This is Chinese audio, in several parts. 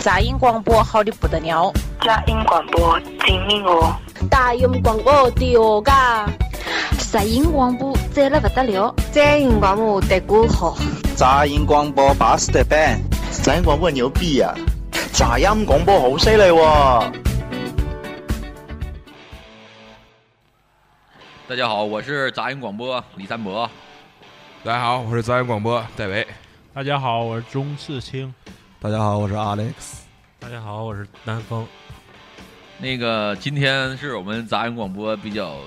杂音广播好的不得了，杂音广播精明哦，大音广播屌嘎，杂音广播赞了不得了，杂音广播得过好，杂音广播巴适的板，杂音广播牛逼呀，杂音广播好犀利喎！大家好，我是杂音广播李三博。大家好，我是杂音广播戴维。大家好，我是钟世清。大家好，我是 Alex。大家好，我是南风。那个今天是我们杂音广播比较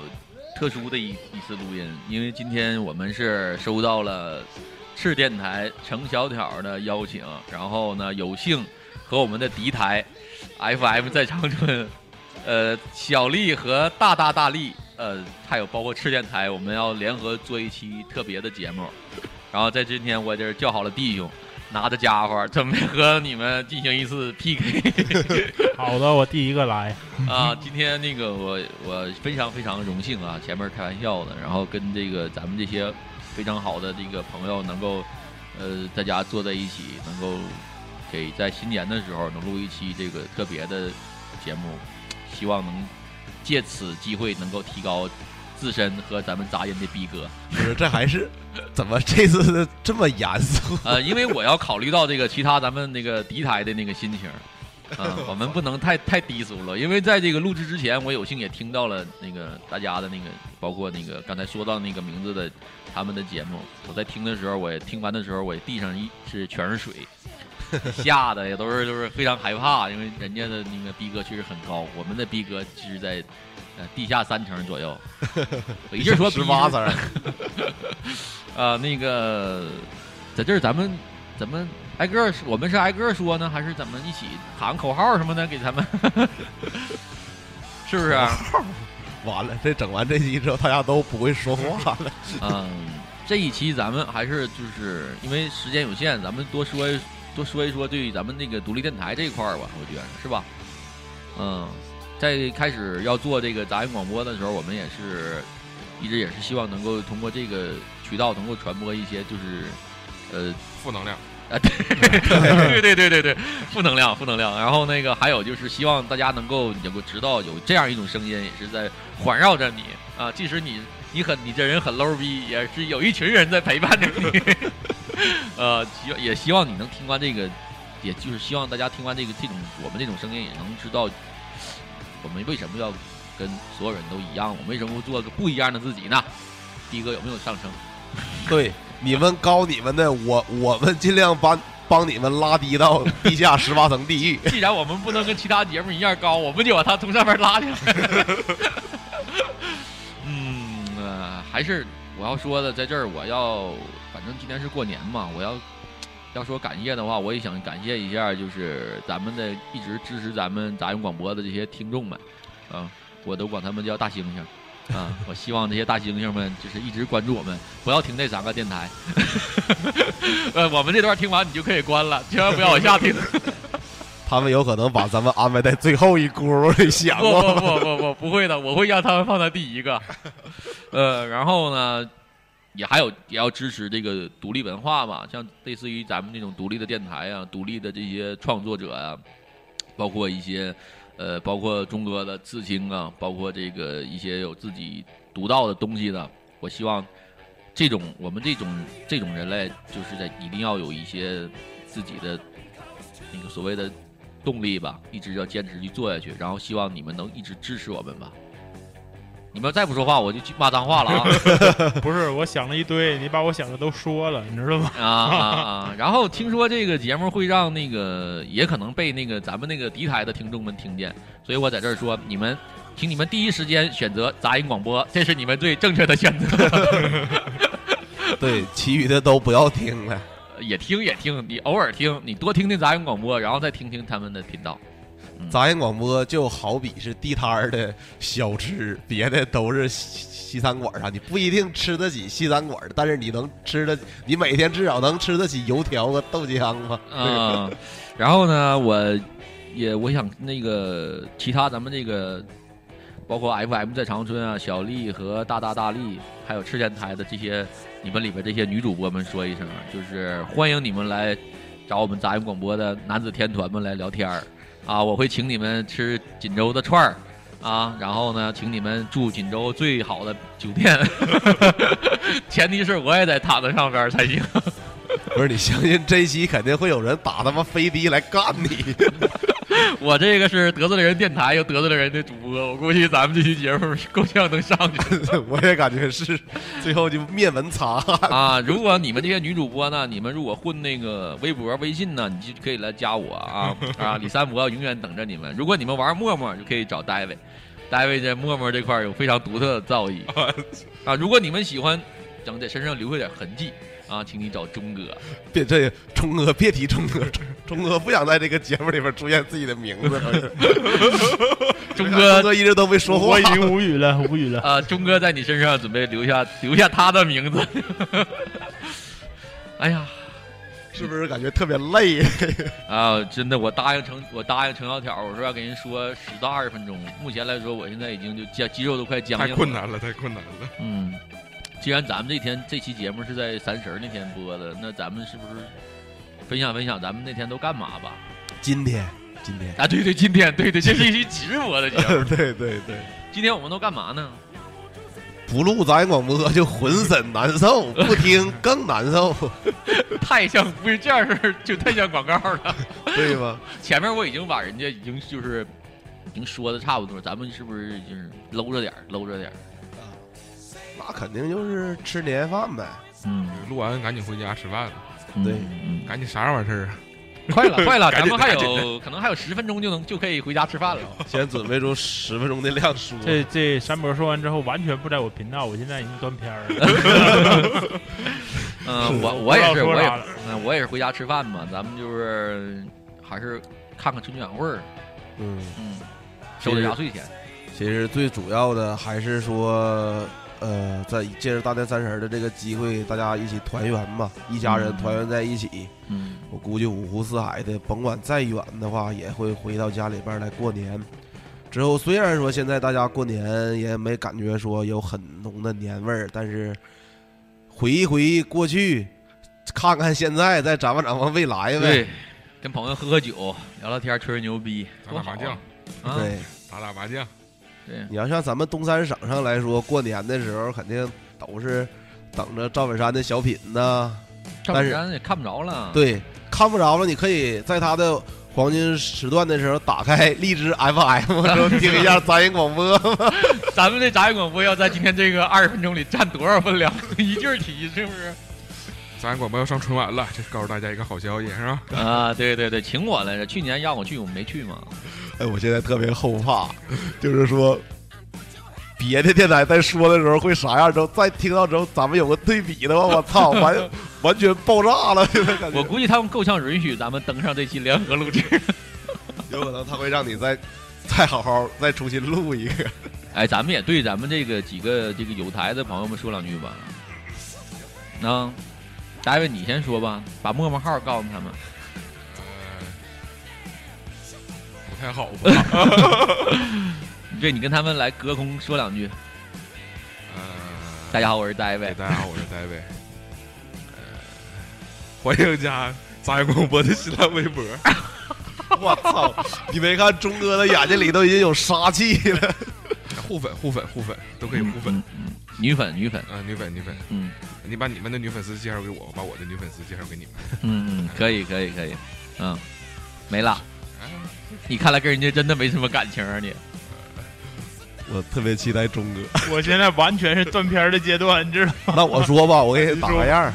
特殊的一一次录音，因为今天我们是收到了赤电台程小挑的邀请，然后呢有幸和我们的敌台 FM 在长春，呃小丽和大大大力，呃还有包括赤电台，我们要联合做一期特别的节目，然后在今天我这叫好了弟兄。拿着家伙准备和你们进行一次 PK。好的，我第一个来啊！今天那个我我非常非常荣幸啊，前面开玩笑的，然后跟这个咱们这些非常好的这个朋友能够呃大家坐在一起，能够给在新年的时候能录一期这个特别的节目，希望能借此机会能够提高。自身和咱们杂音的逼格，不是这还是怎么这次这么严肃？呃，因为我要考虑到这个其他咱们那个敌台的那个心情，啊，我们不能太太低俗了。因为在这个录制之前，我有幸也听到了那个大家的那个，包括那个刚才说到那个名字的他们的节目。我在听的时候，我也听完的时候，我地上一是全是水，吓得也都是就是非常害怕，因为人家的那个逼格确实很高，我们的逼格其实在。呃，地下三层左右，我一劲说十八层。啊，那个，在这儿咱们咱们挨个儿？我们是挨个儿说呢，还是怎么一起喊口号什么的给他们？是不是？完了，这整完这期之后，大家都不会说话了。嗯，这一期咱们还是就是因为时间有限，咱们多说多说一说对咱们那个独立电台这一块儿吧，我觉得是吧？嗯。在开始要做这个杂音广播的时候，我们也是一直也是希望能够通过这个渠道能够传播一些就是呃负能量啊，对 对对对对对负能量负能量。然后那个还有就是希望大家能够能够知道有这样一种声音也是在环绕着你啊，即使你你很你这人很 low 逼，也是有一群人在陪伴着你。呃，希也希望你能听完这个，也就是希望大家听完这个这种我们这种声音也能知道。我们为什么要跟所有人都一样？我们为什么不做个不一样的自己呢？的哥有没有上升？对，你们高你们的，我我们尽量把帮你们拉低到地下十八层地狱。既然我们不能跟其他节目一样高，我们就把它从上面拉下来。嗯，还是我要说的，在这儿我要，反正今天是过年嘛，我要。要说感谢的话，我也想感谢一下，就是咱们的一直支持咱们杂音广播的这些听众们，啊，我都管他们叫大猩猩，啊，我希望这些大猩猩们就是一直关注我们，不要停那三个电台，呃，我们这段听完你就可以关了，千万不要往下听。他们有可能把咱们安排在最后一轱辘里，想过不不不不不会的，我会让他们放在第一个，呃，然后呢？也还有也要支持这个独立文化嘛，像类似于咱们那种独立的电台啊，独立的这些创作者啊，包括一些呃，包括钟哥的刺青啊，包括这个一些有自己独到的东西的，我希望这种我们这种这种人类，就是在一定要有一些自己的那个所谓的动力吧，一直要坚持去做下去，然后希望你们能一直支持我们吧。你们再不说话，我就去骂脏话了啊！不是，我想了一堆，你把我想的都说了，你知道吗？啊啊啊！然后听说这个节目会让那个，也可能被那个咱们那个敌台的听众们听见，所以我在这儿说，你们，请你们第一时间选择杂音广播，这是你们最正确的选择。对，其余的都不要听了，也听也听，你偶尔听，你多听听杂音广播，然后再听听他们的频道。杂音广播就好比是地摊儿的小吃，别的都是西西餐馆啥，你不一定吃得起西餐馆，但是你能吃得，你每天至少能吃得起油条和豆浆吗？嗯。然后呢，我也我想那个其他咱们这个，包括 FM 在长春啊，小丽和大大大力，还有赤电台的这些，你们里边这些女主播们说一声，就是欢迎你们来。找我们杂音广播的男子天团们来聊天儿啊，我会请你们吃锦州的串儿啊，然后呢，请你们住锦州最好的酒店，前提是我也在塔子上边才行。不是你相信这期肯定会有人打他妈飞的来干你？我这个是得罪了人电台，又得罪了人的主播，我估计咱们这期节目够呛能上去。我也感觉是，最后就灭门擦汗啊！如果你们这些女主播呢，你们如果混那个微博、微信呢，你就可以来加我啊啊！李三博永远等着你们。如果你们玩陌陌，就可以找戴维，戴维在陌陌这块有非常独特的造诣 啊！如果你们喜欢，想在身上留下点痕迹。啊，请你找钟哥。别这钟哥，别提钟哥，钟哥不想在这个节目里边出现自己的名字。钟哥，钟哥一直都没说话，我已经无语了，无语了。啊，钟哥在你身上准备留下留下他的名字。哎呀，是不是感觉特别累 啊？真的，我答应程，我答应程小条，我说要给人说十到二十分钟。目前来说，我现在已经就僵，肌肉都快僵硬了。太困难了，太困难了。嗯。既然咱们这天这期节目是在三十那天播的，那咱们是不是分享分享咱们那天都干嘛吧？今天，今天啊，对对，今天，对对，这是一期直播的节目，对对对。今天我们都干嘛呢？不录咱广播就浑身难受，不听更难受。太像不是这样式就太像广告了，对吗？前面我已经把人家已经就是已经说的差不多，咱们是不是就是搂着点搂着点那肯定就是吃年夜饭呗。嗯，录完赶紧回家吃饭了。对，赶紧啥玩意儿啊？快了，快了，咱们还有可能还有十分钟就能就可以回家吃饭了。先准备出十分钟的量书。这这山博说完之后，完全不在我频道，我现在已经断片了。嗯，我我也是，我也嗯，我也是回家吃饭嘛。咱们就是还是看看春节晚会儿。嗯嗯，收点压岁钱。其实最主要的还是说。呃，在借着大年三十的这个机会，大家一起团圆嘛，一家人团圆在一起。嗯，我估计五湖四海的，甭管再远的话，也会回到家里边来过年。之后虽然说现在大家过年也没感觉说有很浓的年味儿，但是回忆回忆过去，看看现在，再展望展望未来呗。对，跟朋友喝喝酒，聊聊天，吹吹牛逼，打打麻将。对，打打麻将。你要像咱们东三省上来说，过年的时候肯定都是等着赵本山的小品呢。赵本山也看不着了。对，看不着了。你可以在他的黄金时段的时候打开荔枝 FM，听一下杂音广播。咱们这杂音广播要在今天这个二十分钟里占多少分量？一句提是不是？杂音广播要上春晚了，这是告诉大家一个好消息，是吧？啊，对对对，请我来着。去年让我去，我没去嘛。哎，我现在特别后怕，就是说，别的电台在说的时候会啥样，之后再听到之后，咱们有个对比的话，我操，完 完全爆炸了！现在感觉。我估计他们够呛允许咱们登上这期联合录制，有可能他会让你再再好好再重新录一个。哎，咱们也对咱们这个几个这个有台的朋友们说两句吧。那，大卫你先说吧，把陌陌号告诉他们。还好吧？对，你跟他们来隔空说两句。呃，大家好，我是戴维。大家好，我是戴维。欢迎加杂音广播的新浪微博。我操！你没看钟哥的眼睛里都已经有杀气了。互粉，互粉，互粉，都可以互粉。女粉，女粉，啊，女粉，女粉。嗯，你把你们的女粉丝介绍给我，我把我的女粉丝介绍给你们。嗯嗯，可以，可以，可以。嗯，没了。你看来跟人家真的没什么感情啊！你，我特别期待钟哥。我现在完全是断片的阶段，你知道吗？那我说吧，我给你打个样。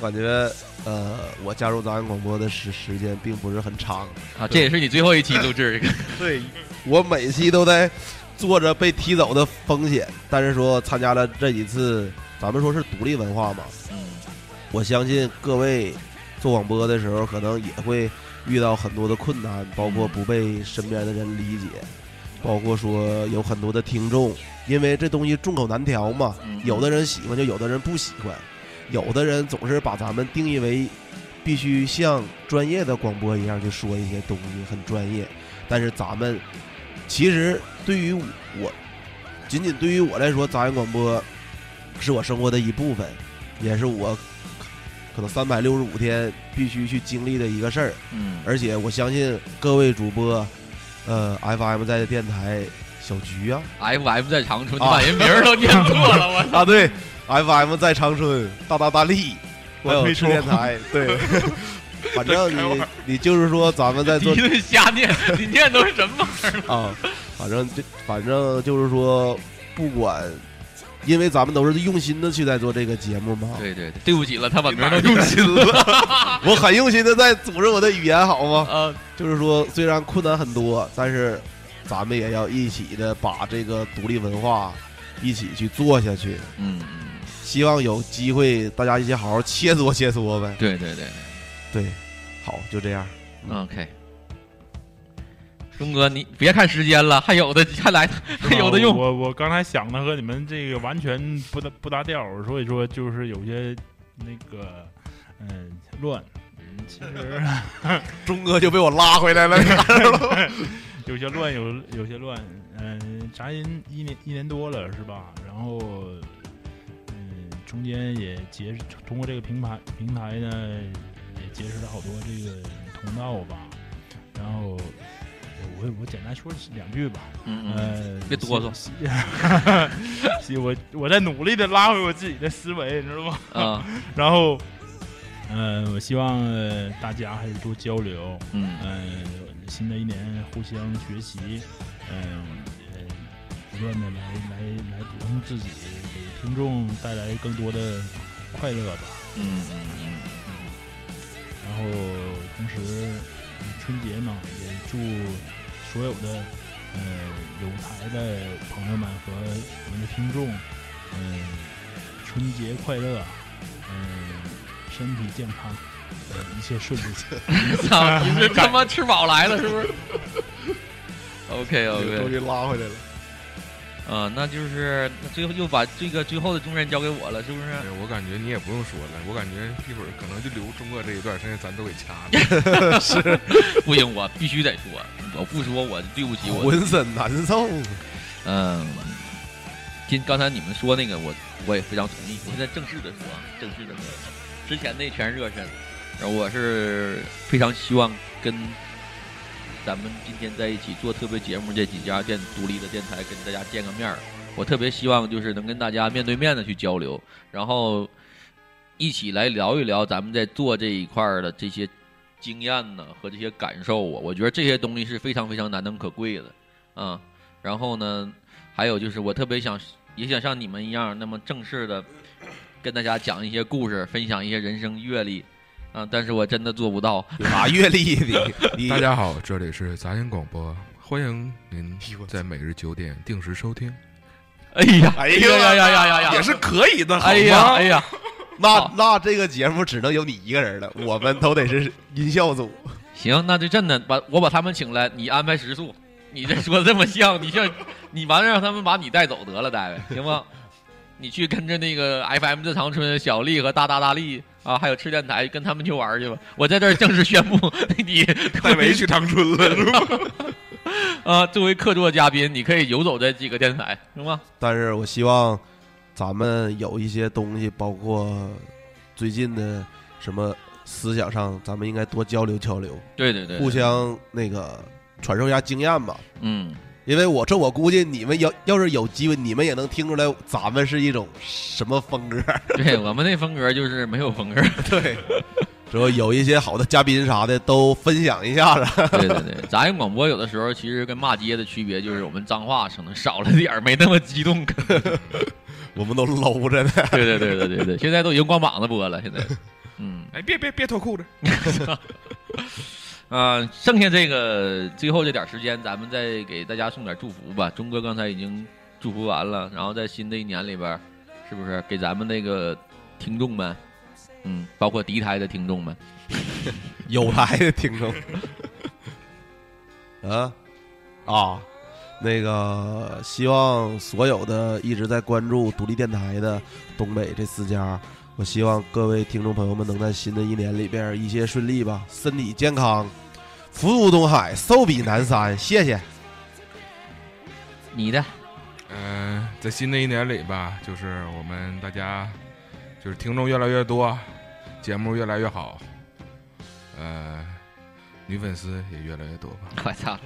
我感觉，呃，我加入杂音广播的时时间并不是很长啊。这也是你最后一期录制。对，我每期都在做着被踢走的风险，但是说参加了这几次，咱们说是独立文化嘛。嗯。我相信各位做广播的时候，可能也会。遇到很多的困难，包括不被身边的人理解，包括说有很多的听众，因为这东西众口难调嘛，有的人喜欢，就有的人不喜欢，有的人总是把咱们定义为必须像专业的广播一样去说一些东西，很专业。但是咱们其实对于我，仅仅对于我来说，杂音广播是我生活的一部分，也是我可能三百六十五天必须去经历的一个事儿。嗯，而且我相信各位主播，呃，FM 在电台小菊啊。FM 在长春，你把人名儿都念错了，我 啊，对，FM 在长春，大大大力，还有我退出吃电台，对，反正你你就是说咱们在做一顿瞎念，你念都是什么玩意儿？啊，反正就反正就是说，不管，因为咱们都是用心的去在做这个节目嘛。对对对，对不起了，他把名儿哪 都用心了，我很用心的在组织我的语言，好吗？啊，就是说，虽然困难很多，但是咱们也要一起的把这个独立文化一起去做下去。嗯，希望有机会大家一起好好切磋切磋呗。对对对对，好，就这样。，OK。钟哥，你别看时间了，还有的还来，还有的用。我我刚才想的和你们这个完全不搭不搭调，所以说就是有些那个嗯乱。嗯，其实 钟哥就被我拉回来了？有些乱，有有些乱。嗯，杂音一年一年多了是吧？然后嗯，中间也结通过这个平台平台呢，也结识了好多这个同道吧。然后我我简单说两句吧。嗯呃，别哆嗦我我在努力的拉回我自己的思维，你知道吗？啊。然后，呃，我希望、呃大家还是多交流。嗯。呃，新的一年互相学习，嗯、呃，不断的来来来补充自己，给听众带来更多的快乐吧。嗯嗯嗯。然后同时嗯春节嘛，也祝所有的呃有台的朋友们和我们的听众，嗯、春节快乐，嗯、身体健康，呃，一切顺利。操，你是他妈吃饱来了是不是？OK OK，于拉回来了。啊，那就是那最后又把这个最后的重任交给我了，是不是？哎我感觉你也不用说了，我感觉一会儿可能就留中哥这一段，剩下咱都给掐了。是，不行，我必须得说，我不说我对不起我。浑身难受。嗯，今刚才你们说那个，我我也非常同意。我现在正式的说，啊，正式的说，之前那全是热身，然后我是非常希望跟咱们今天在一起做特别节目这几家电独立的电台跟大家见个面儿。我特别希望就是能跟大家面对面的去交流，然后一起来聊一聊咱们在做这一块儿的这些经验呢和这些感受啊。我觉得这些东西是非常非常难能可贵的啊。然后呢，还有就是我特别想也想像你们一样那么正式的跟大家讲一些故事，分享一些人生阅历啊。但是我真的做不到，有啥阅历的？你大家好，这里是杂音广播，欢迎您在每日九点定时收听。哎呀，哎呀呀呀呀呀呀，也是可以的，好哎呀吗哎呀，那那这个节目只能有你一个人了，我们都得是音效组。行，那就真的把我把他们请来，你安排食宿。你这说的这么像，你像你完了让他们把你带走得了，大卫行吗？你去跟着那个 FM 的长春小丽和大大大力啊，还有吃电台，跟他们去玩去吧。我在这儿正式宣布，你 戴维去长春了是吧？啊，作为客座嘉宾，你可以游走这几个电台，行吗？但是我希望咱们有一些东西，包括最近的什么思想上，咱们应该多交流交流，对对对，互相那个传授一下经验吧。嗯，因为我这我估计你们要要是有机会，你们也能听出来咱们是一种什么风格。对我们那风格就是没有风格。对，之后有一些好的嘉宾啥的都分享一下子。对对对，杂音广播有的时候其实跟骂街的区别就是我们脏话可能少了点儿，没那么激动。我们都搂着呢。对对对对对对，现在都已经光膀子播了，现在。嗯，哎，别别别脱裤子。啊，剩下这个最后这点时间，咱们再给大家送点祝福吧。钟哥刚才已经祝福完了，然后在新的一年里边，是不是给咱们那个听众们，嗯，包括敌台的听众们，有台的听众，啊啊，那个希望所有的一直在关注独立电台的东北这四家，我希望各位听众朋友们能在新的一年里边一切顺利吧，身体健康，福如东海，寿比南山，谢谢。你的，嗯，在新的一年里吧，就是我们大家就是听众越来越多，节目越来越好，呃，女粉丝也越来越多吧。我操，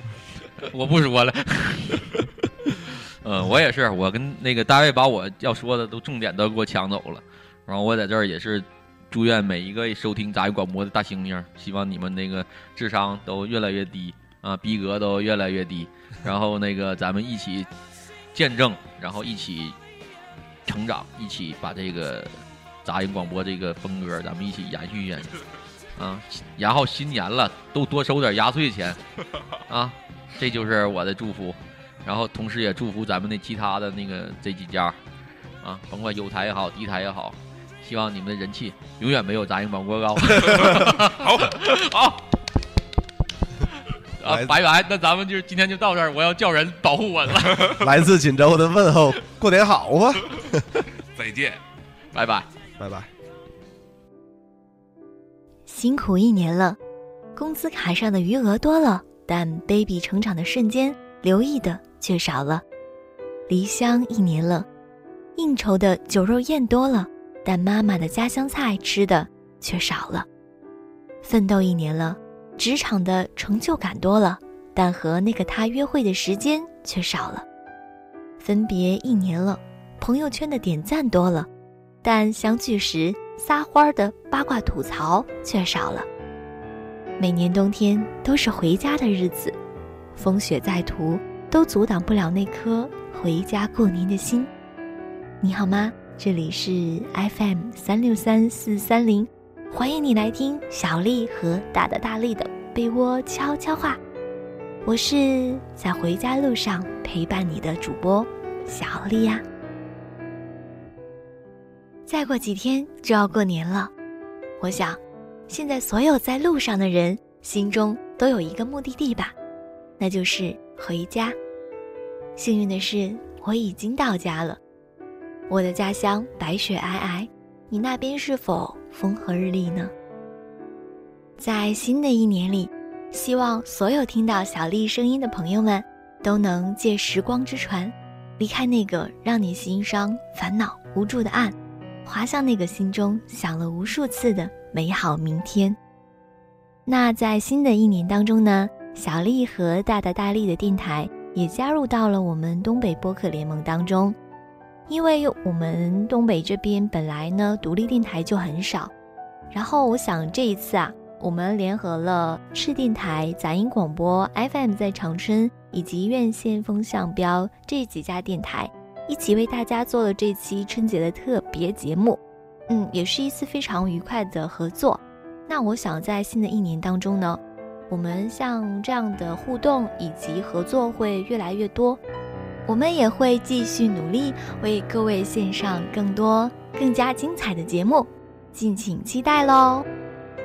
我不说了。呃，我也是，我跟那个大卫把我要说的都重点都给我抢走了，然后我在这儿也是祝愿每一个收听杂音广播的大猩猩，希望你们那个智商都越来越低啊，逼格都越来越低，然后那个咱们一起见证，然后一起成长，一起把这个杂音广播这个风格咱们一起延续延续啊，然后新年了，都多收点压岁钱啊，这就是我的祝福。然后同时也祝福咱们的其他的那个这几家，啊，甭管有台也好，敌台也好，希望你们的人气永远没有杂音广播高。好，好。啊，拜拜，那咱们就今天就到这儿，我要叫人保护我了。来自锦州的问候，过年好啊！再见，拜拜，拜拜。辛苦一年了，工资卡上的余额多了，但 baby 成长的瞬间，留意的。却少了，离乡一年了，应酬的酒肉宴多了，但妈妈的家乡菜吃的却少了。奋斗一年了，职场的成就感多了，但和那个他约会的时间却少了。分别一年了，朋友圈的点赞多了，但相聚时撒欢的八卦吐槽却少了。每年冬天都是回家的日子，风雪在途。都阻挡不了那颗回家过年的心。你好吗？这里是 FM 三六三四三零，欢迎你来听小丽和大大大力的被窝悄悄话。我是在回家路上陪伴你的主播小丽呀。再过几天就要过年了，我想，现在所有在路上的人心中都有一个目的地吧，那就是。回家。幸运的是，我已经到家了。我的家乡白雪皑皑，你那边是否风和日丽呢？在新的一年里，希望所有听到小丽声音的朋友们，都能借时光之船，离开那个让你心伤、烦恼、无助的岸，滑向那个心中想了无数次的美好明天。那在新的一年当中呢？小丽和大大大力的电台也加入到了我们东北播客联盟当中，因为我们东北这边本来呢独立电台就很少，然后我想这一次啊，我们联合了赤电台、杂音广播 FM 在长春以及院线风向标这几家电台，一起为大家做了这期春节的特别节目，嗯，也是一次非常愉快的合作。那我想在新的一年当中呢。我们像这样的互动以及合作会越来越多，我们也会继续努力为各位献上更多更加精彩的节目，敬请期待喽！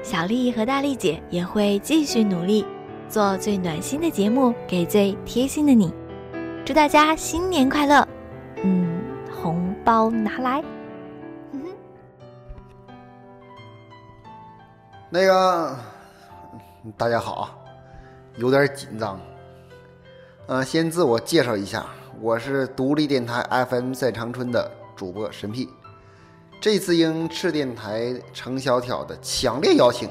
小丽和大丽姐也会继续努力，做最暖心的节目给最贴心的你。祝大家新年快乐！嗯，红包拿来。那个。大家好，有点紧张。嗯，先自我介绍一下，我是独立电台 FM 在长春的主播神屁。这次应赤电台程小挑的强烈邀请，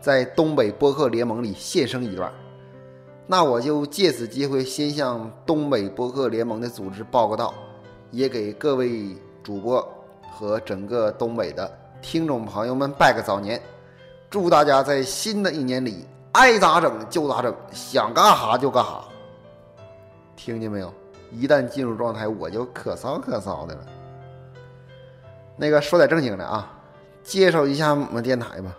在东北播客联盟里现身一段。那我就借此机会，先向东北播客联盟的组织报个到，也给各位主播和整个东北的听众朋友们拜个早年。祝大家在新的一年里爱咋整就咋整，想干哈就干哈。听见没有？一旦进入状态，我就可骚可骚的了。那个说点正经的啊，介绍一下我们电台吧。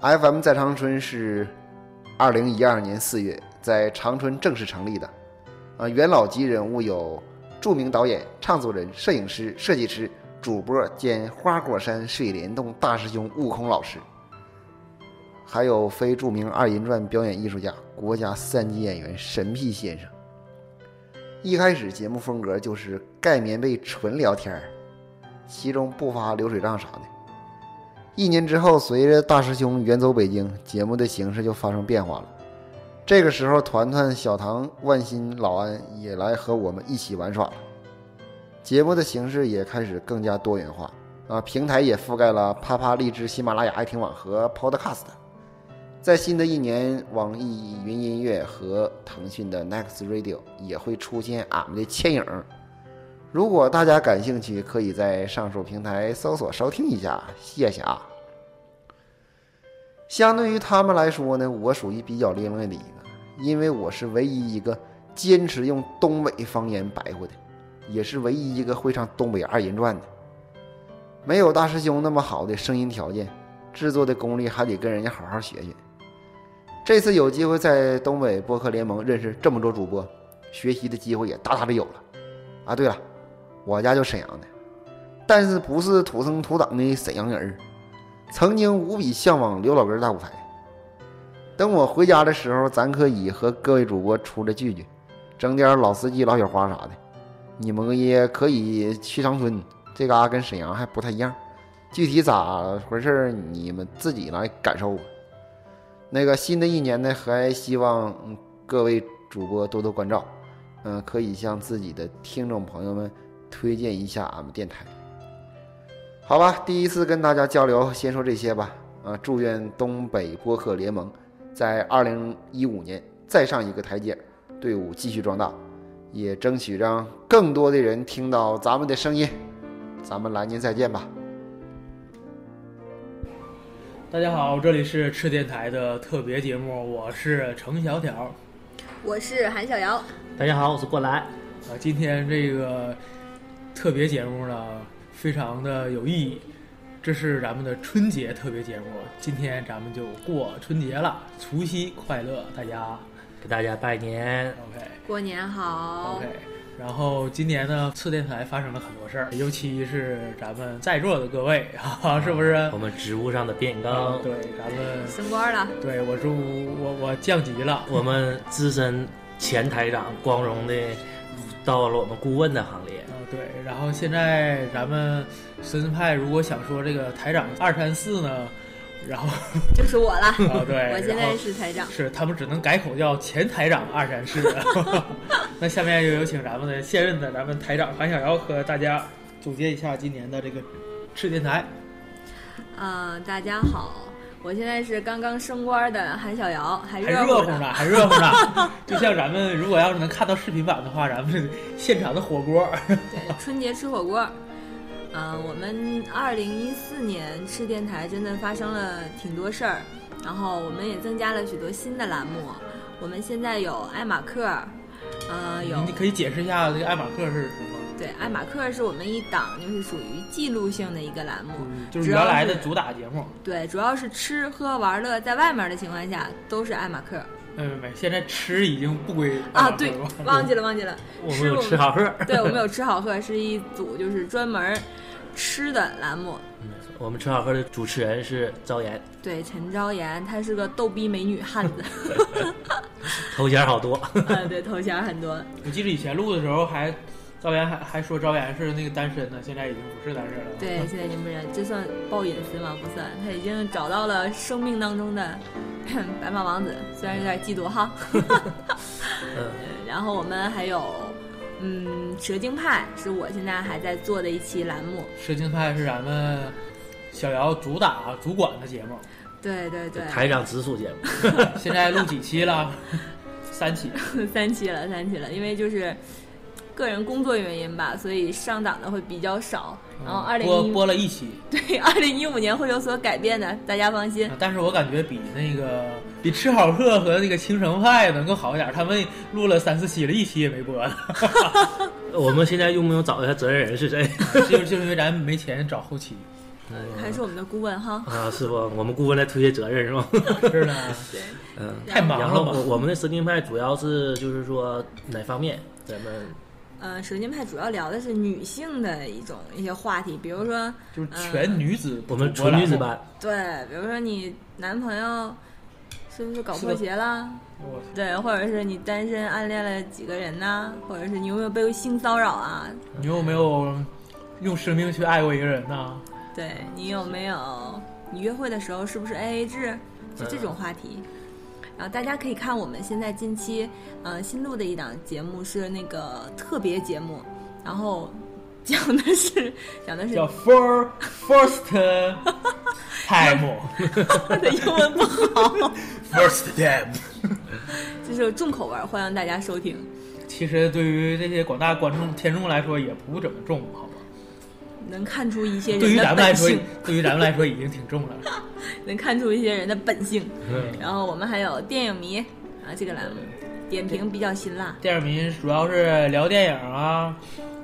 FM 在长春是二零一二年四月在长春正式成立的。啊，元老级人物有著名导演、唱作人、摄影师、设计师、主播兼花果山水帘洞大师兄悟空老师。还有非著名二人转表演艺术家、国家三级演员神屁先生。一开始节目风格就是盖棉被纯聊天儿其中不发流水账啥的。一年之后，随着大师兄远走北京，节目的形式就发生变化了。这个时候，团团、小唐、万新、老安也来和我们一起玩耍了。节目的形式也开始更加多元化，啊，平台也覆盖了啪啪、荔枝、喜马拉雅、爱听网和 Podcast。在新的一年，网易云音乐和腾讯的 Next Radio 也会出现俺们的倩影。如果大家感兴趣，可以在上述平台搜索收听一下，谢谢啊。相对于他们来说呢，我属于比较另类的一个，因为我是唯一一个坚持用东北方言白活的，也是唯一一个会唱东北二人转的。没有大师兄那么好的声音条件，制作的功力还得跟人家好好学学。这次有机会在东北播客联盟认识这么多主播，学习的机会也大大的有了。啊，对了，我家就沈阳的，但是不是土生土长的沈阳人曾经无比向往刘老根大舞台。等我回家的时候，咱可以和各位主播出来聚聚，整点老司机、老雪花啥的。你们也可以去长春，这嘎跟沈阳还不太一样，具体咋回事你们自己来感受吧。那个新的一年呢，还希望各位主播多多关照，嗯，可以向自己的听众朋友们推荐一下俺们电台。好吧，第一次跟大家交流，先说这些吧。啊，祝愿东北播客联盟在二零一五年再上一个台阶，队伍继续壮大，也争取让更多的人听到咱们的声音。咱们来年再见吧。大家好，这里是赤电台的特别节目，我是程小条。我是韩小瑶。大家好，我是过来。啊，今天这个特别节目呢，非常的有意义。这是咱们的春节特别节目，今天咱们就过春节了，除夕快乐，大家给大家拜年。OK，过年好。OK。然后今年呢，次电台发生了很多事儿，尤其是咱们在座的各位 啊，是不是？我们职务上的变更，对，咱们升官了。对我祝我我降级了。我们资深前台长光荣的到了我们顾问的行列。啊，对。然后现在咱们神神派如果想说这个台长二三四呢，然后 就是我了。啊，对，我现在是台长。是他们只能改口叫前台长二三四。那下面就有请咱们的现任的咱们台长韩小瑶和大家总结一下今年的这个赤电台。嗯、呃，大家好，我现在是刚刚升官的韩小瑶，还热乎呢，还热乎呢。就像咱们如果要是能看到视频版的话，咱们现场的火锅。对，春节吃火锅。嗯、呃，我们二零一四年赤电台真的发生了挺多事儿，然后我们也增加了许多新的栏目。我们现在有爱马克。呃，有你可以解释一下这个爱马克是什么？对，爱马克是我们一档就是属于记录性的一个栏目，嗯、就是原来的主打节目。对，主要是吃喝玩乐，在外面的情况下都是爱马克。没没没，现在吃已经不归啊，对，忘记了忘记了。我们有吃好喝，对我们有吃好喝，是一组就是专门吃的栏目。我们吃好喝的主持人是昭妍，对，陈昭妍，她是个逗逼美女汉子，头衔好多，啊，对，头衔很多。我记得以前录的时候还，昭妍还还说赵岩是那个单身呢，现在已经不是单身了。对，现在已经不是，这算爆隐私吗？不算，他已经找到了生命当中的 白马王子，虽然有点嫉妒哈。嗯，然后我们还有。嗯，蛇精派是我现在还在做的一期栏目。蛇精派是咱们小姚主打主管的节目。对对对，台长直属节目。现在录几期了？三期。三期了，三期了。因为就是个人工作原因吧，所以上档的会比较少。然后二零播播了一期。对，二零一五年会有所改变的，大家放心。但是我感觉比那个比吃好喝和那个青城派能够好一点。他们录了三四期了，一期也没播呢。我们现在用不用找一下责任人是谁？就就是因为咱没钱找后期。还是我们的顾问哈啊，是不？我们顾问来推卸责任是吗？是的，对，嗯，太忙了。然后我我们的蛇精派主要是就是说哪方面？咱们呃，蛇精派主要聊的是女性的一种一些话题，比如说就是全女子、呃，我们纯女子班。对，比如说你男朋友是不是搞破鞋了？对，或者是你单身暗恋了几个人呢？或者是你有没有被性骚扰啊？你有没有用生命去爱过一个人呢？对你有没有？你约会的时候是不是 A A 制？就这种话题。然后大家可以看我们现在近期呃新录的一档节目是那个特别节目，然后 讲的是讲的是叫 for first time，我的英文不好 first time，就是重口味儿，欢迎大家收听。其实对于这些广大观众听众来说也不怎么重，好吗？能看出一些人对于咱们来说，，对于咱们来说已经挺重了。能看出一些人的本性。嗯然后我们还有电影迷啊这个栏目，点评比较辛辣。电影迷主要是聊电影啊，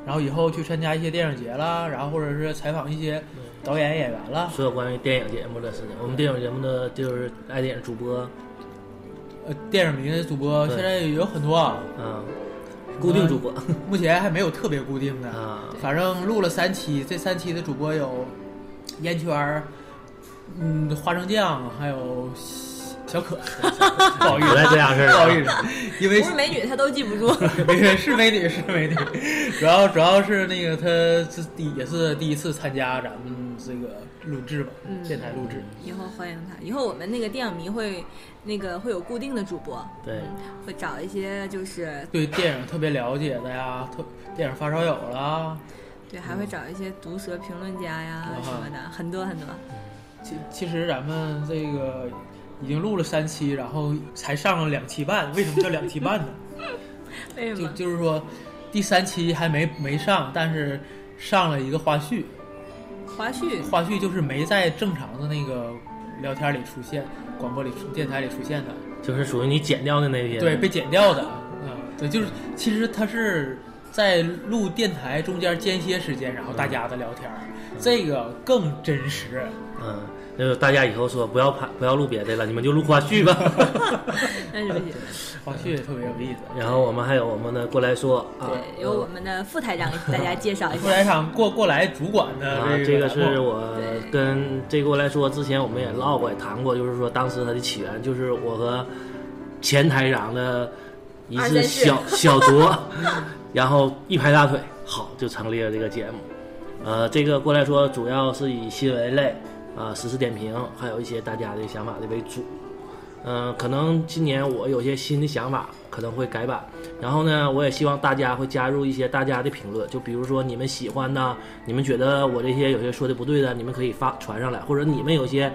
然后以后去参加一些电影节啦，然后或者是采访一些导演演员啦。所有关于电影节目的事情，我们电影节目的就是爱电影主播，呃，电影迷的主播现在有很多啊，嗯，固定主播，目前还没有特别固定的啊，反正录了三期，这三期的主播有烟圈儿，嗯，花生酱，还有小可，不好意思，这样式儿啊不好意思，因为不是美女，她都记不住。没事，是美女，是美女。主要主要是那个，她是第也是第一次参加咱们这个录制吧，嗯电台录制。以后欢迎她。以后我们那个电影迷会那个会有固定的主播，对，会找一些就是对电影特别了解的呀，特电影发烧友啦。对，还会找一些毒舌评论家呀啊什么的，很多很多。其其实咱们这个已经录了三期，然后才上了两期半。为什么叫两期半呢？就 为什么？就是说，第三期还没没上，但是上了一个花絮。花絮花絮就是没在正常的那个聊天里出现，广播里、电台里出现的。就是属于你剪掉的那些，对，被剪掉的。嗯，对，就是其实它是在录电台中间间歇时间，然后大家的聊天儿，这个更真实。嗯，就是大家以后说不要拍，不要录别的了，你们就录花絮吧。那是不行。花絮也特别有意思。然后我们还有我们的过来说啊，对，由我们的副台长给大家介绍一下副台。长过过来主管的啊，这这个是我跟这个过来说，之前我们也唠过，也谈过，就是说当时它的起源就是我和前台长的一次小小酌，然后一拍大腿，好就成立了这个节目。呃，这个过来说主要是以新闻类啊、实时点评，还有一些大家的想法的为主。嗯、可能今年我有些新的想法，可能会改版。然后呢，我也希望大家会加入一些大家的评论，就比如说你们喜欢的，你们觉得我这些有些说的不对的，你们可以发传上来，或者你们有些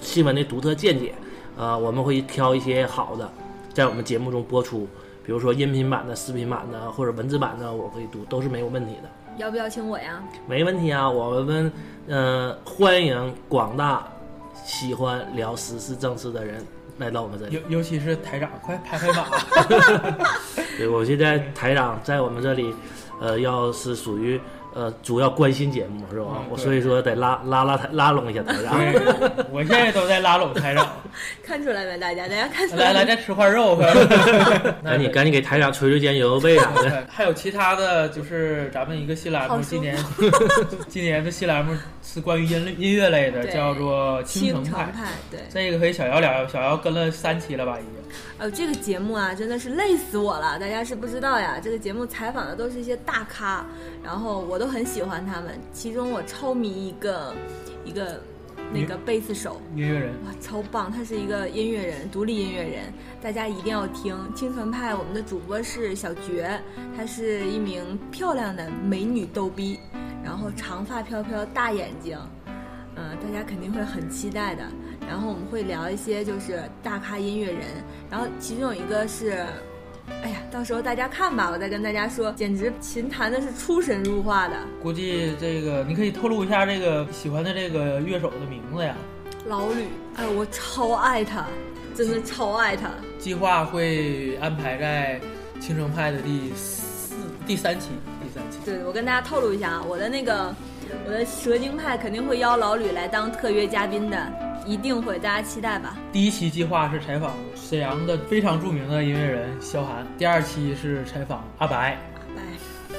新闻的独特见解，呃，我们会挑一些好的，在我们节目中播出。比如说音频版的、视频版的或者文字版的，我可以读，都是没有问题的。要不要请我呀？没问题啊，我们呃欢迎广大喜欢聊时事政治的人来到我们这里。尤尤其是台长，快拍拍马。对，我现在台长在我们这里，呃，要是属于呃主要关心节目是吧？我所以说得拉拉拉台拉拢一下台长。我现在都在拉拢台长。看出来没？大家，大家看出来来，来？再吃块肉。赶紧赶紧给台长捶捶肩、揉揉背啥的。还有其他的就是咱们一个新栏目，今年 今年的新栏目是关于音音乐类的，叫做青青城派。派，对。这个和小姚聊，小姚跟了三期了吧？已经。呃，这个节目啊，真的是累死我了。大家是不知道呀，这个节目采访的都是一些大咖，然后我都很喜欢他们。其中我超迷一个一个那个贝斯手，音乐人哇，超棒！他是一个音乐人，独立音乐人，大家一定要听。青城派，我们的主播是小绝，她是一名漂亮的美女逗逼，然后长发飘飘，大眼睛，嗯、大家肯定会很期待的。然后我们会聊一些就是大咖音乐人，然后其中有一个是。哎呀，到时候大家看吧，我再跟大家说，简直琴弹的是出神入化的。估计这个你可以透露一下这个喜欢的这个乐手的名字呀。老吕，哎，我超爱他，真的超爱他。计划会安排在青城派的第四、第三期，对，我跟大家透露一下啊，我的那个我的蛇精派肯定会邀老吕来当特约嘉宾的，一定会，大家期待吧。第一期计划是采访沈阳的非常著名的音乐人萧寒，第二期是采访阿白。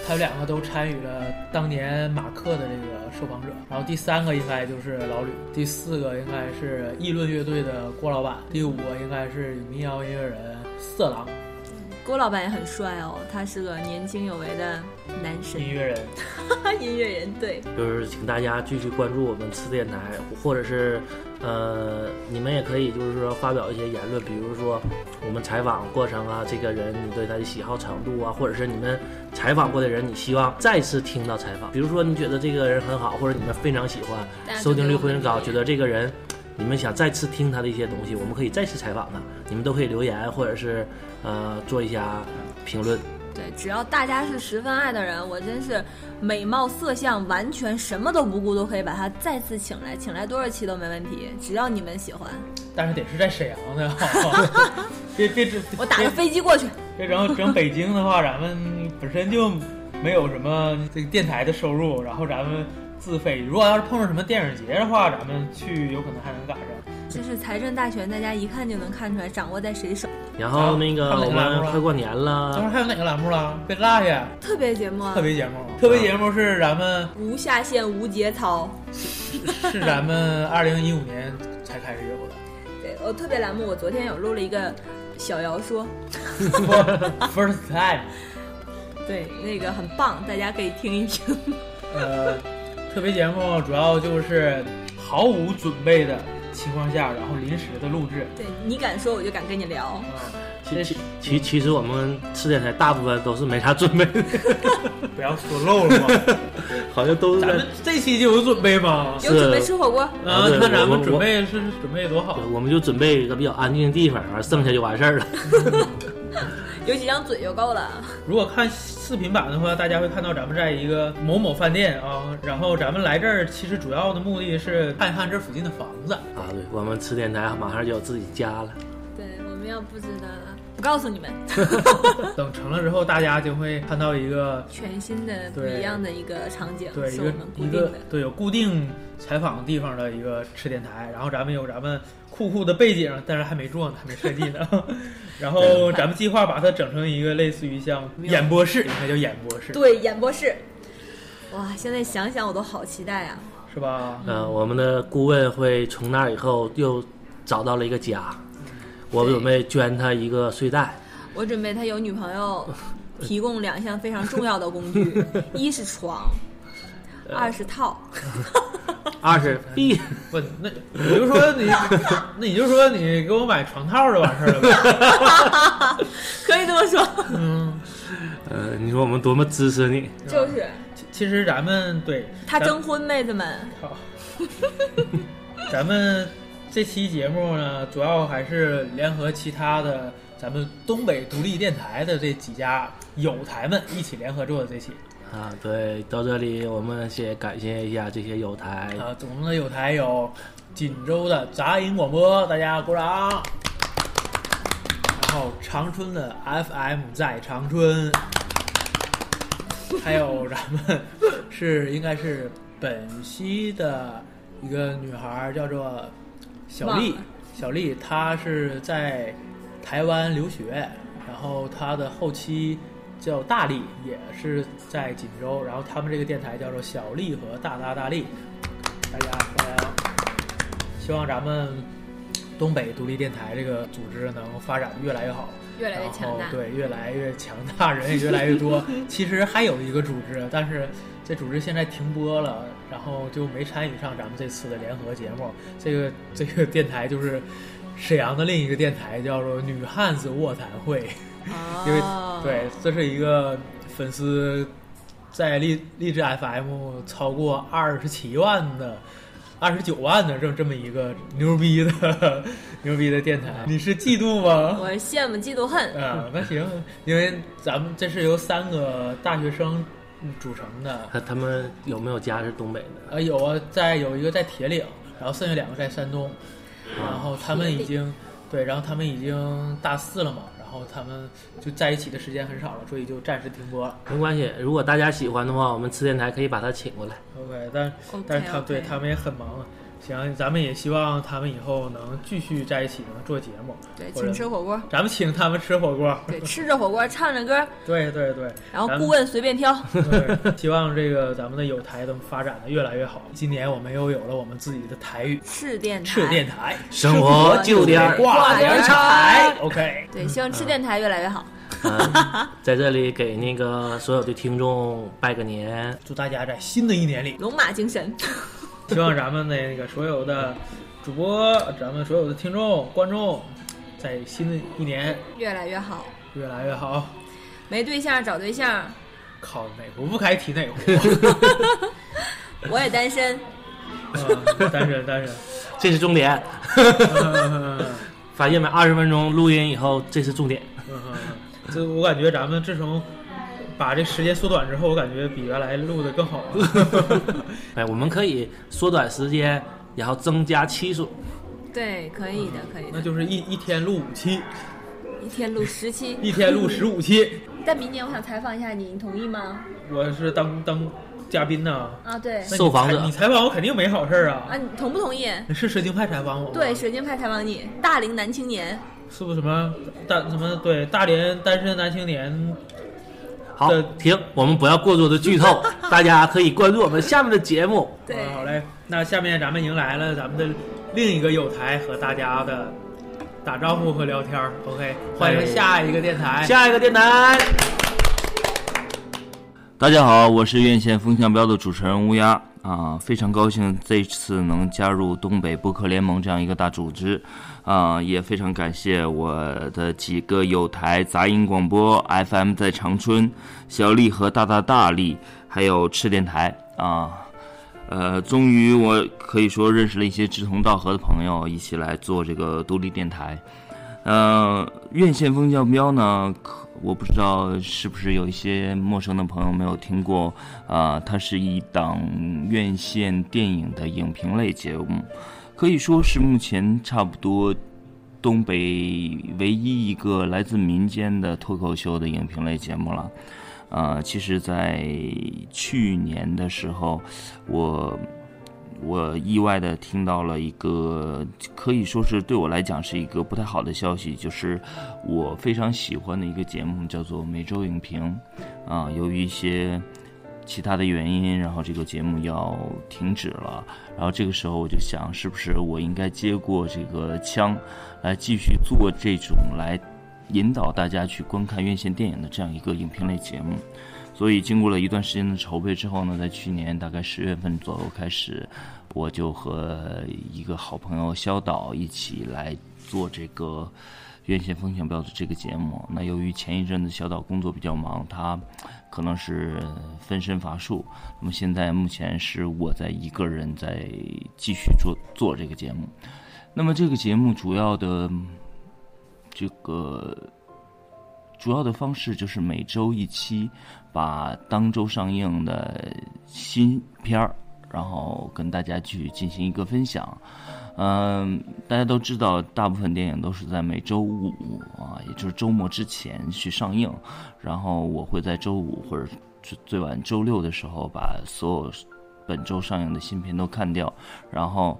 他们两个都参与了当年马克的这个受访者，然后第三个应该就是老吕，第四个应该是议论乐队的郭老板，第五个应该是民谣音乐人色狼。郭老板也很帅哦，他是个年轻有为的男神音乐人，音乐人对。就是请大家继续关注我们次电台，或者是呃，你们也可以就是说发表一些言论，比如说我们采访过程啊，这个人你对他的喜好程度啊，或者是你们采访过的人，你希望再次听到采访，比如说你觉得这个人很好，或者你们非常喜欢，收听率非常高，觉得这个人。你们想再次听他的一些东西，我们可以再次采访他，你们都可以留言或者是呃做一下评论。对，只要大家是十分爱的人，我真是美貌色相完全什么都不顾，都可以把他再次请来，请来多少期都没问题，只要你们喜欢。但是得是在沈阳的，别别整，我打个飞机过去。别整整北京的话，咱们本身就没有什么这个电台的收入，然后咱们。自费，如果要是碰上什么电影节的话，咱们去有可能还能赶上。这是财政大权，大家一看就能看出来掌握在谁手。然后那个我们快过年了，等会儿还有哪个栏目了？别落下。特别节目。特别节目，特别节目是咱们无下限、无节操，是咱们二零一五年才开始有的。对，我特别栏目，我昨天有录了一个小姚说。First time。对，那个很棒，大家可以听一听。呃。特别节目主要就是毫无准备的情况下，然后临时的录制。对你敢说，我就敢跟你聊。其实其其实我们吃电台大部分都是没啥准备的，不要说漏了嘛。好像都是咱们这期就有准备吗？有准备吃火锅啊！你看咱们准备是准备多好，我们就准备一个比较安静的地方，完剩下就完事儿了。有几张嘴就够了。如果看视频版的话，大家会看到咱们在一个某某饭店啊，然后咱们来这儿其实主要的目的是看一看这附近的房子啊。对，我们吃电台马上就有自己家了。对，我们要布置的不告诉你们。等成了之后，大家就会看到一个全新的、不一样的一个场景，对，一个一个对有固定采访地方的一个吃电台，然后咱们有咱们。酷酷的背景，但是还没做呢，还没设计呢。然后咱们计划把它整成一个类似于像演播室，应该叫演播室。对，演播室。哇，现在想想我都好期待啊！是吧？嗯，我们的顾问会从那以后又找到了一个家，我准备捐他一个睡袋。我准备他有女朋友，提供两项非常重要的工具：一是床，二十套。二十 B，不，那你就说你，那你就说你给我买床套就完事儿了，可以这么说。嗯，呃，你说我们多么支持你，就是。其实咱们对他征婚，妹子们。好，咱们这期节目呢，主要还是联合其他的咱们东北独立电台的这几家友台们一起联合做的这期。啊，对，到这里我们先感谢一下这些友台啊，我们的友台有锦州的杂音广播，大家鼓掌；然后长春的 FM 在长春，还有咱们是应该是本溪的一个女孩叫做小丽，小丽她是在台湾留学，然后她的后期。叫大力，也是在锦州，然后他们这个电台叫做小力和大大大力，大家欢迎。希望咱们东北独立电台这个组织能发展越来越好，越来越强大，对，越来越强大，人也越来越多。其实还有一个组织，但是这组织现在停播了，然后就没参与上咱们这次的联合节目。这个这个电台就是沈阳的另一个电台，叫做女汉子卧谈会。因为对，这是一个粉丝在荔荔枝 FM 超过二十七万的、二十九万的这这么一个牛逼的 牛逼的电台，你是嫉妒吗？我羡慕嫉妒恨啊！那行，因为咱们这是由三个大学生组成的。他他们有没有家是东北的？啊，有啊，在有一个在铁岭，然后剩下两个在山东，然后他们已经对，然后他们已经大四了嘛。然后他们就在一起的时间很少了，所以就暂时停播了。没关系，如果大家喜欢的话，我们次电台可以把他请过来。OK，但但是他对他们也很忙。行，咱们也希望他们以后能继续在一起，能做节目。对，请吃火锅。咱们请他们吃火锅。对，吃着火锅，唱着歌。对对对。然后顾问随便挑。对希望这个咱们的有台能发展的越来越好。今年我们又有了我们自己的台语。赤电台。赤电台。生活就点挂点彩。OK。对，希望赤电台越来越好。嗯，在这里给那个所有的听众拜个年，祝大家在新的一年里龙马精神。希望咱们的那个所有的主播，咱们所有的听众、观众，在新的一年越来越好，越来越好。没对象找对象。靠，哪壶不开提哪壶。我也单身。单身，单身，这是重点。发现没？二十分钟录音以后，这是重点。这我感觉咱们自从把这时间缩短之后，我感觉比原来录的更好了。哎，我们可以缩短时间，然后增加期数。对，可以的，可以的。那就是一一天录五期，一天录十期，一天录十五期。但明年我想采访一下你，你同意吗？我是当当嘉宾呢。啊，对。受访者，你采访我肯定没好事啊。啊，你同不同意？是水晶派采访我。对，水晶派采访你，大龄男青年。是不是什么大什么对大连单身男青年？好，停，我们不要过多的剧透，大家可以关注我们下面的节目。对，好嘞，那下面咱们迎来了咱们的另一个有台和大家的打招呼和聊天。OK，欢迎下一个电台，下一个电台。大家好，我是院线风向标的主持人乌鸦啊，非常高兴这次能加入东北播客联盟这样一个大组织啊，也非常感谢我的几个有台杂音广播 FM 在长春、小丽和大大大力，还有赤电台啊，呃，终于我可以说认识了一些志同道合的朋友，一起来做这个独立电台。呃，院线风向标呢，我不知道是不是有一些陌生的朋友没有听过。啊，它是一档院线电影的影评类节目，可以说是目前差不多东北唯一一个来自民间的脱口秀的影评类节目了。啊，其实，在去年的时候，我。我意外的听到了一个可以说是对我来讲是一个不太好的消息，就是我非常喜欢的一个节目叫做《每周影评》，啊，由于一些其他的原因，然后这个节目要停止了。然后这个时候我就想，是不是我应该接过这个枪，来继续做这种来引导大家去观看院线电影的这样一个影评类节目。所以，经过了一段时间的筹备之后呢，在去年大概十月份左右开始，我就和一个好朋友肖导一起来做这个院线风向标的这个节目。那由于前一阵子肖导工作比较忙，他可能是分身乏术。那么现在目前是我在一个人在继续做做这个节目。那么这个节目主要的这个。主要的方式就是每周一期，把当周上映的新片儿，然后跟大家去进行一个分享。嗯，大家都知道，大部分电影都是在每周五啊，也就是周末之前去上映。然后我会在周五或者最晚周六的时候，把所有本周上映的新片都看掉，然后。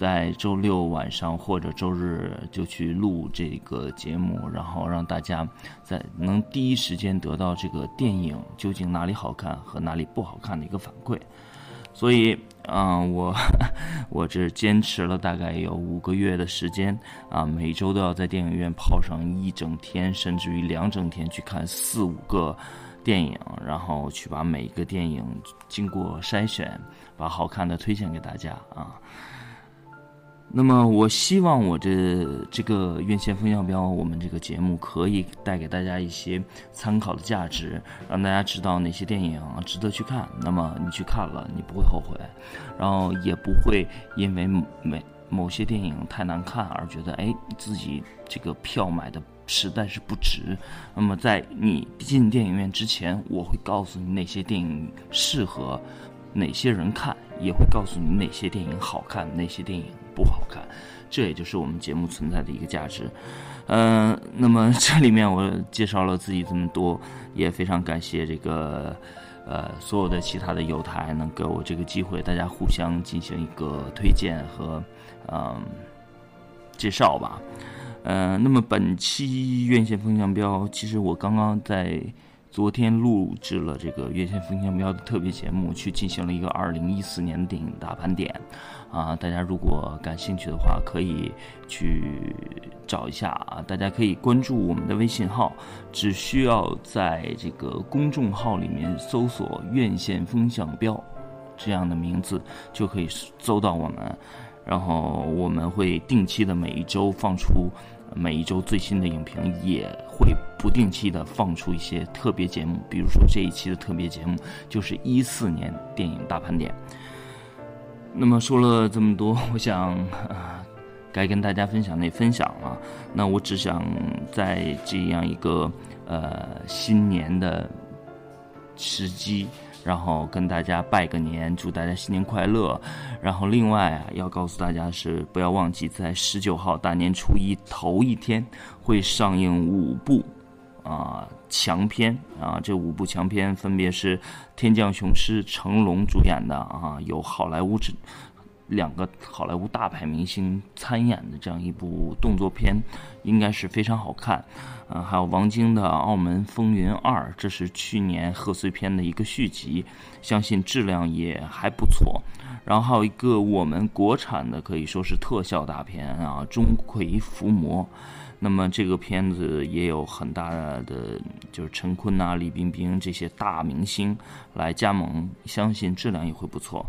在周六晚上或者周日就去录这个节目，然后让大家在能第一时间得到这个电影究竟哪里好看和哪里不好看的一个反馈。所以，嗯，我 我这坚持了大概有五个月的时间啊，每周都要在电影院泡上一整天，甚至于两整天去看四五个电影，然后去把每一个电影经过筛选，把好看的推荐给大家啊。那么，我希望我这这个院线风向标，我们这个节目可以带给大家一些参考的价值，让大家知道哪些电影值得去看。那么你去看了，你不会后悔，然后也不会因为每某些电影太难看而觉得哎自己这个票买的实在是不值。那么在你进电影院之前，我会告诉你哪些电影适合哪些人看，也会告诉你哪些电影好看，哪些电影。不好看，这也就是我们节目存在的一个价值。嗯，那么这里面我介绍了自己这么多，也非常感谢这个呃所有的其他的友台能给我这个机会，大家互相进行一个推荐和嗯介绍吧。嗯，那么本期院线风向标，其实我刚刚在昨天录制了这个院线风向标的特别节目，去进行了一个二零一四年的电影大盘点。啊，大家如果感兴趣的话，可以去找一下啊。大家可以关注我们的微信号，只需要在这个公众号里面搜索“院线风向标”这样的名字，就可以搜到我们。然后我们会定期的每一周放出每一周最新的影评，也会不定期的放出一些特别节目。比如说这一期的特别节目就是一四年电影大盘点。那么说了这么多，我想，该跟大家分享的也分享了。那我只想在这样一个呃新年的时机，然后跟大家拜个年，祝大家新年快乐。然后另外啊，要告诉大家是不要忘记，在十九号大年初一头一天会上映五部。啊，强片啊，这五部强片分别是《天降雄狮》成龙主演的啊，有好莱坞制两个好莱坞大牌明星参演的这样一部动作片，应该是非常好看。啊，还有王晶的《澳门风云二》，这是去年贺岁片的一个续集，相信质量也还不错。然后还有一个我们国产的，可以说是特效大片啊，《钟馗伏魔》。那么这个片子也有很大的，就是陈坤呐、李冰冰这些大明星来加盟，相信质量也会不错。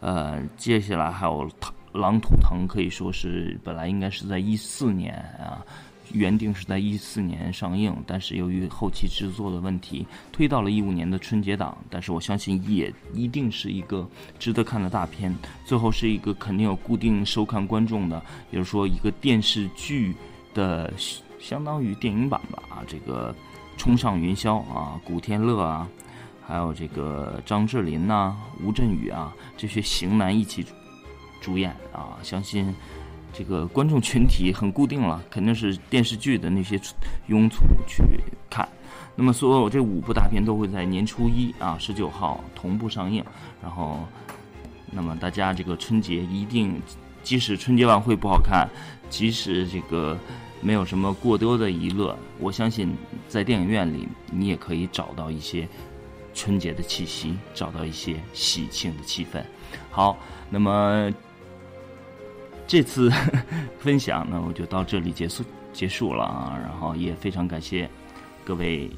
呃，接下来还有《狼图腾》，可以说是本来应该是在一四年啊，原定是在一四年上映，但是由于后期制作的问题，推到了一五年的春节档。但是我相信也一定是一个值得看的大片。最后是一个肯定有固定收看观众的，也就是说一个电视剧。的相当于电影版吧啊，这个冲上云霄啊，古天乐啊，还有这个张智霖呐、吴镇宇啊，这些型男一起主演啊，相信这个观众群体很固定了，肯定是电视剧的那些庸俗去看。那么所有这五部大片都会在年初一啊，十九号同步上映。然后，那么大家这个春节一定，即使春节晚会不好看，即使这个。没有什么过多的娱乐，我相信在电影院里你也可以找到一些春节的气息，找到一些喜庆的气氛。好，那么这次 分享呢，我就到这里结束结束了啊。然后也非常感谢各位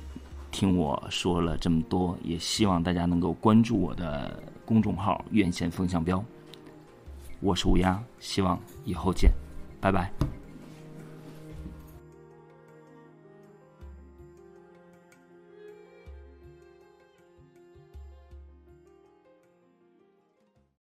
听我说了这么多，也希望大家能够关注我的公众号“院线风向标”。我是乌鸦，希望以后见，拜拜。